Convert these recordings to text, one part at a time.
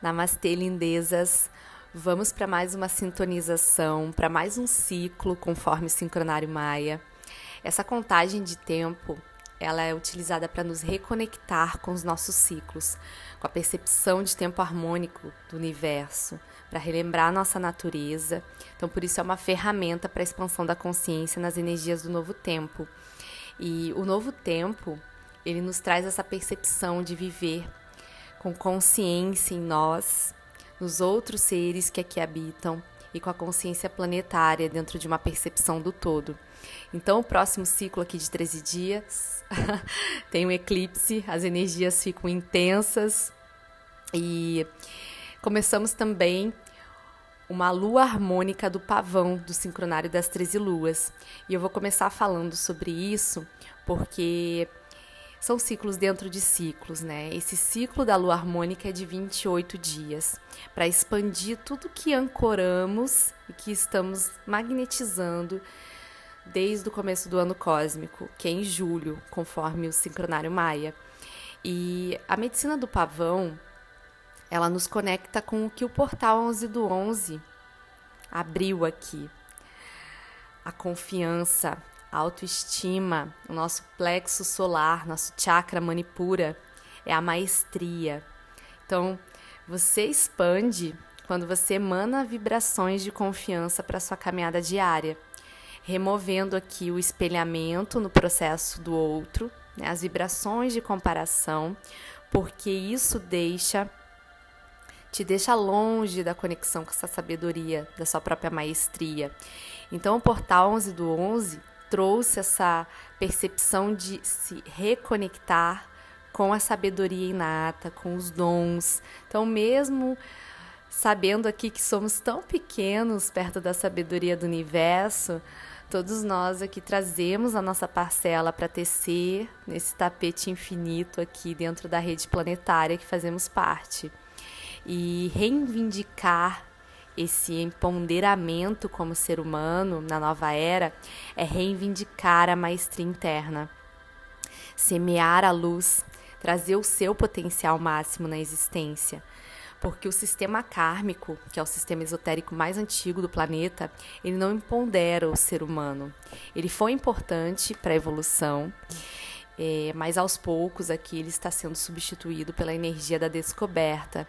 Namastê, lindezas. Vamos para mais uma sintonização, para mais um ciclo conforme o sincronário Maia. Essa contagem de tempo, ela é utilizada para nos reconectar com os nossos ciclos, com a percepção de tempo harmônico do universo, para relembrar nossa natureza. Então, por isso é uma ferramenta para a expansão da consciência nas energias do novo tempo. E o novo tempo, ele nos traz essa percepção de viver com consciência em nós, nos outros seres que aqui habitam e com a consciência planetária dentro de uma percepção do todo. Então, o próximo ciclo aqui de 13 dias tem um eclipse, as energias ficam intensas e começamos também uma lua harmônica do pavão do sincronário das 13 luas. E eu vou começar falando sobre isso porque são ciclos dentro de ciclos, né? Esse ciclo da lua harmônica é de 28 dias, para expandir tudo que ancoramos e que estamos magnetizando desde o começo do ano cósmico, que é em julho, conforme o sincronário Maia. E a medicina do pavão, ela nos conecta com o que o portal 11 do 11 abriu aqui. A confiança, autoestima, o nosso plexo solar, nosso chakra manipura, é a maestria. Então, você expande quando você emana vibrações de confiança para sua caminhada diária, removendo aqui o espelhamento no processo do outro, né, as vibrações de comparação, porque isso deixa te deixa longe da conexão com essa sabedoria, da sua própria maestria. Então, o portal 11 do 11 trouxe essa percepção de se reconectar com a sabedoria inata, com os dons. Então, mesmo sabendo aqui que somos tão pequenos perto da sabedoria do universo, todos nós aqui trazemos a nossa parcela para tecer nesse tapete infinito aqui dentro da rede planetária que fazemos parte. E reivindicar esse empoderamento como ser humano na nova era é reivindicar a maestria interna, semear a luz, trazer o seu potencial máximo na existência. Porque o sistema kármico, que é o sistema esotérico mais antigo do planeta, ele não empodera o ser humano. Ele foi importante para a evolução, é, mas aos poucos aqui ele está sendo substituído pela energia da descoberta,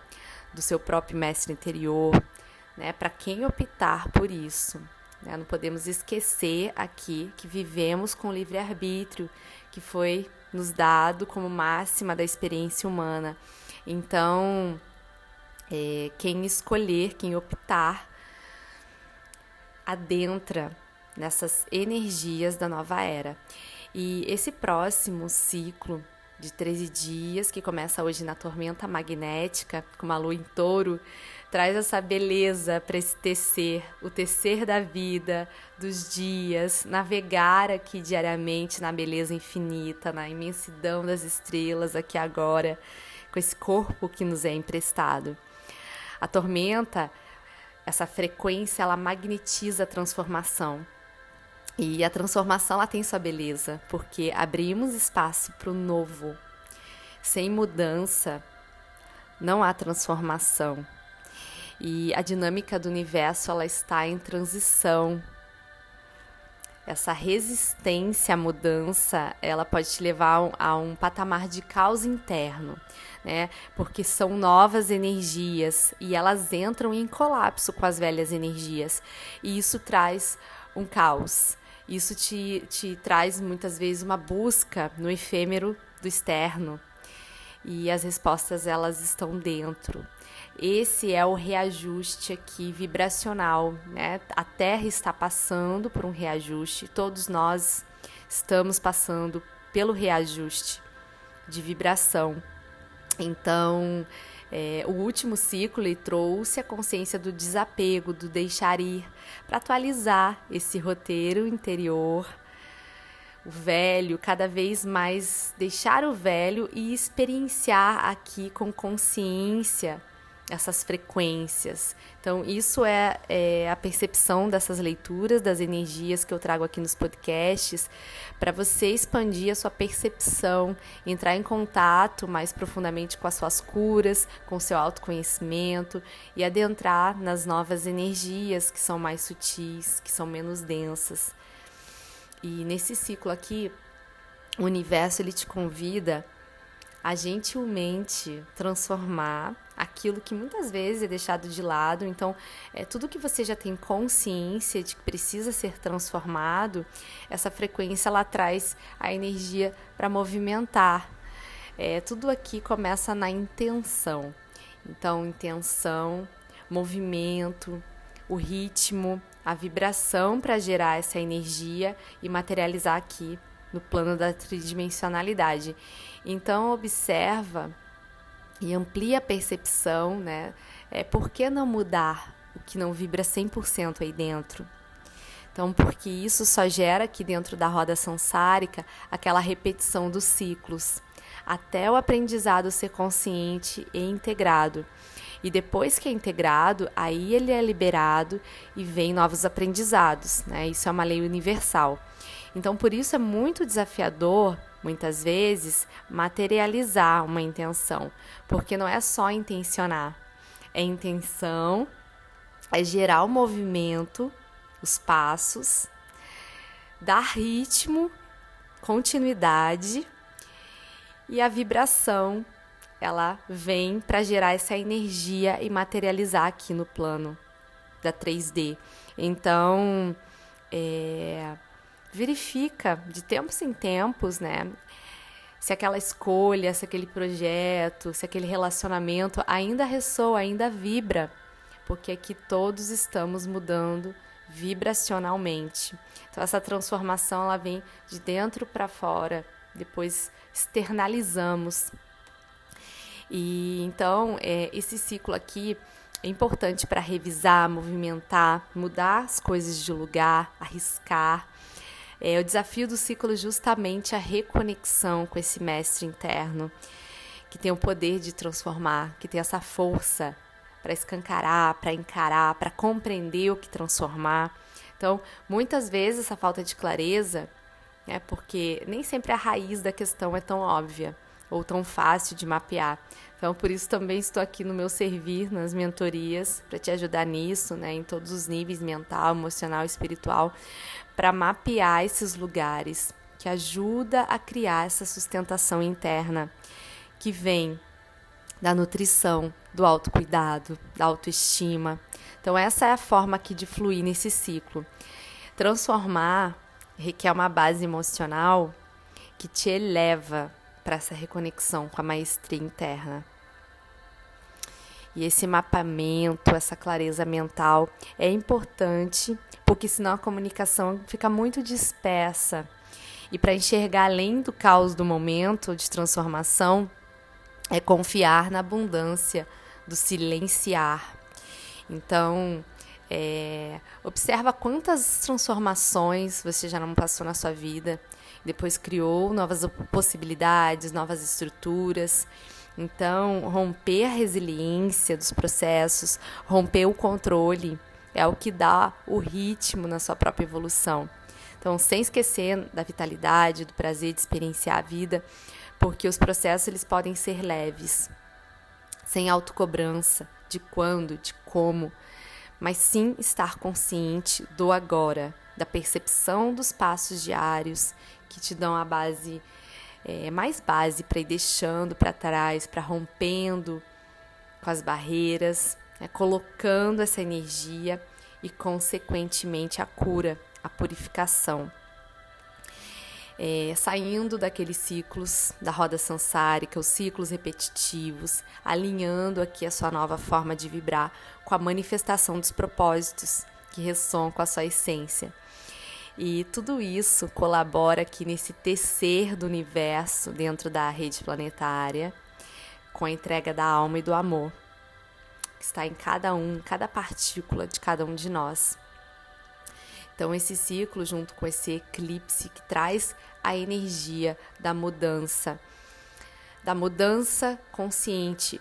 do seu próprio mestre interior, né, para quem optar por isso. Né? Não podemos esquecer aqui que vivemos com livre-arbítrio, que foi nos dado como máxima da experiência humana. Então, é, quem escolher, quem optar, adentra nessas energias da nova era. E esse próximo ciclo de 13 dias, que começa hoje na tormenta magnética, com uma lua em touro, traz essa beleza para esse tecer, o tecer da vida, dos dias, navegar aqui diariamente na beleza infinita, na imensidão das estrelas aqui agora, com esse corpo que nos é emprestado. A tormenta, essa frequência, ela magnetiza a transformação. E a transformação ela tem sua beleza, porque abrimos espaço para o novo. Sem mudança, não há transformação. E a dinâmica do universo ela está em transição. Essa resistência à mudança, ela pode te levar a um, patamar de caos interno, né? Porque são novas energias e elas entram em colapso com as velhas energias. E isso traz um caos. Isso te, te traz muitas vezes uma busca no efêmero do externo. E as respostas elas estão dentro. Esse é o reajuste aqui vibracional, né? A Terra está passando por um reajuste, todos nós estamos passando pelo reajuste de vibração. Então, é, o último ciclo ele trouxe a consciência do desapego, do deixar ir, para atualizar esse roteiro interior, o velho, cada vez mais deixar o velho e experienciar aqui com consciência essas frequências. Então, isso é, é, a percepção dessas leituras, das energias que eu trago aqui nos podcasts, para você expandir a sua percepção, entrar em contato mais profundamente com as suas curas, com o seu autoconhecimento e adentrar nas novas energias que são mais sutis, que são menos densas. E nesse ciclo aqui, o universo ele te convida a gentilmente transformar aquilo que muitas vezes é deixado de lado. Então, é tudo que você já tem consciência de que precisa ser transformado, essa frequência ela traz a energia para movimentar. É, tudo aqui começa na intenção. Então, intenção, movimento, o ritmo, a vibração para gerar essa energia e materializar aqui no plano da tridimensionalidade. Então observa e amplia a percepção, né? É, por que não mudar o que não vibra 100% aí dentro? Então, porque isso só gera aqui dentro da roda sansárica aquela repetição dos ciclos, até o aprendizado ser consciente e integrado. E depois que é integrado, aí ele é liberado e vem novos aprendizados, né? Isso é uma lei universal. Então, por isso é muito desafiador, muitas vezes, materializar uma intenção, porque não é só intencionar, é intenção, é gerar o movimento, os passos, dar ritmo, continuidade e a vibração ela vem para gerar essa energia e materializar aqui no plano da 3D. Então, é, verifica de tempos em tempos, né? Se aquela escolha, se aquele projeto, se aquele relacionamento ainda ressoa, ainda vibra, porque aqui todos estamos mudando vibracionalmente. Então essa transformação ela vem de dentro para fora, depois externalizamos. E então é, esse ciclo aqui é importante para revisar, movimentar, mudar as coisas de lugar, arriscar é, o desafio do ciclo é justamente a reconexão com esse mestre interno, que tem o poder de transformar, que tem essa força para escancarar, para encarar, para compreender o que transformar. Então, muitas vezes essa falta de clareza é porque nem sempre a raiz da questão é tão óbvia ou tão fácil de mapear. Então, por isso também estou aqui no meu servir, nas mentorias, para te ajudar nisso, né, em todos os níveis mental, emocional, espiritual, para mapear esses lugares, que ajuda a criar essa sustentação interna que vem da nutrição, do autocuidado, da autoestima. Então essa é a forma aqui de fluir nesse ciclo. Transformar requer uma base emocional que te eleva para essa reconexão com a maestria interna. E esse mapeamento, essa clareza mental é importante, porque senão a comunicação fica muito dispersa. E para enxergar além do caos do momento de transformação, é confiar na abundância do silenciar. Então, é, observa quantas transformações você já não passou na sua vida, depois criou novas possibilidades, novas estruturas. Então, romper a resiliência dos processos, romper o controle, é o que dá o ritmo na sua própria evolução. Então, sem esquecer da vitalidade, do prazer de experienciar a vida, porque os processos eles podem ser leves, sem autocobrança de quando, de como, mas sim estar consciente do agora, da percepção dos passos diários que te dão a base é, mais base para ir deixando para trás, para rompendo com as barreiras, né, colocando essa energia e, consequentemente, a cura, a purificação. É, saindo daqueles ciclos da roda sansárica, os ciclos repetitivos, alinhando aqui a sua nova forma de vibrar com a manifestação dos propósitos que ressoam com a sua essência. E tudo isso colabora aqui nesse tecer do universo dentro da rede planetária, com a entrega da alma e do amor, que está em cada um, cada partícula de cada um de nós. Então, esse ciclo, junto com esse eclipse que traz a energia da mudança, da mudança consciente.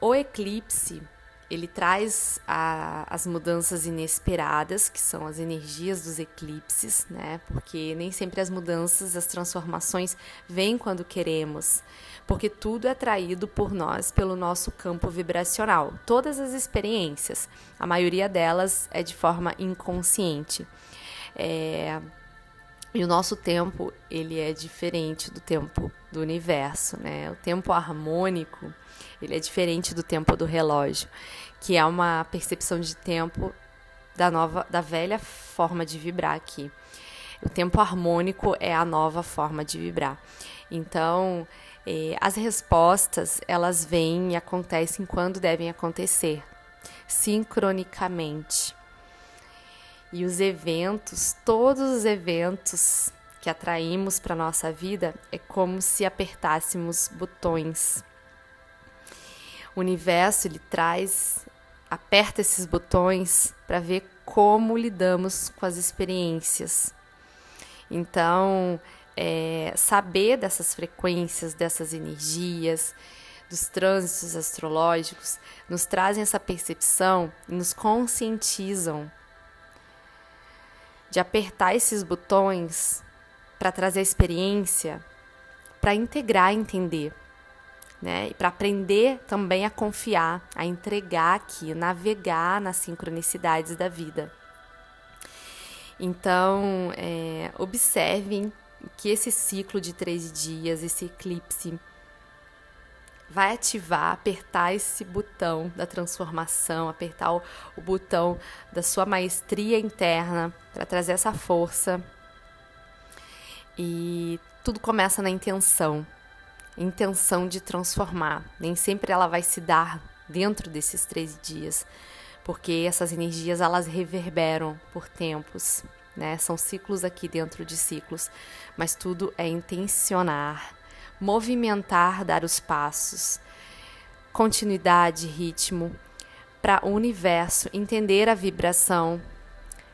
O eclipse ele traz a, as mudanças inesperadas, que são as energias dos eclipses, né? Porque nem sempre as mudanças, as transformações vêm quando queremos, porque tudo é atraído por nós pelo nosso campo vibracional. Todas as experiências, a maioria delas é de forma inconsciente. É, e o nosso tempo, ele é diferente do tempo do universo, né? O tempo harmônico, ele é diferente do tempo do relógio, que é uma percepção de tempo da nova da velha forma de vibrar aqui. O tempo harmônico é a nova forma de vibrar. Então, eh, as respostas, elas vêm e acontecem quando devem acontecer, sincronicamente. E os eventos, todos os eventos que atraímos para nossa vida é como se apertássemos botões. O universo ele traz, aperta esses botões para ver como lidamos com as experiências. Então, é, saber dessas frequências, dessas energias, dos trânsitos astrológicos, nos trazem essa percepção e nos conscientizam de apertar esses botões para trazer a experiência, para integrar entender, né? E para aprender também a confiar, a entregar aqui, navegar nas sincronicidades da vida. Então, é, observem que esse ciclo de três dias, esse eclipse, vai ativar, apertar esse botão da transformação, apertar o, o botão da sua maestria interna para trazer essa força. E tudo começa na intenção, intenção de transformar. Nem sempre ela vai se dar dentro desses três dias, porque essas energias elas reverberam por tempos, né? São ciclos aqui dentro de ciclos, mas tudo é intencionar movimentar, dar os passos, continuidade, ritmo, para o universo entender a vibração,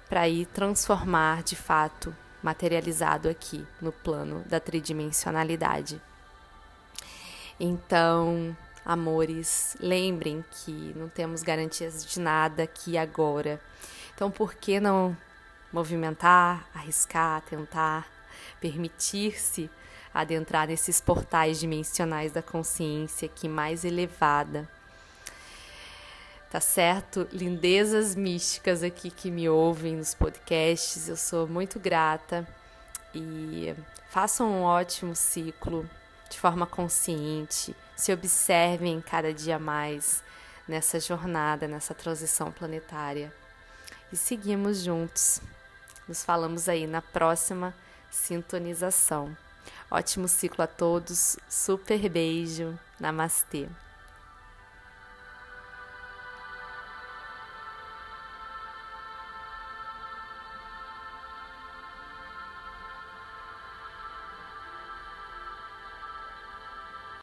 para ir transformar de fato, materializado aqui no plano da tridimensionalidade. Então, amores, lembrem que não temos garantias de nada aqui agora. Então, por que não movimentar, arriscar, tentar, permitir-se adentrar nesses portais dimensionais da consciência que mais elevada. Tá certo? Lindezas místicas aqui que me ouvem nos podcasts, eu sou muito grata e façam um ótimo ciclo de forma consciente, se observem cada dia mais nessa jornada, nessa transição planetária. E seguimos juntos. Nos falamos aí na próxima sintonização. Ótimo ciclo a todos. Super beijo. Namastê.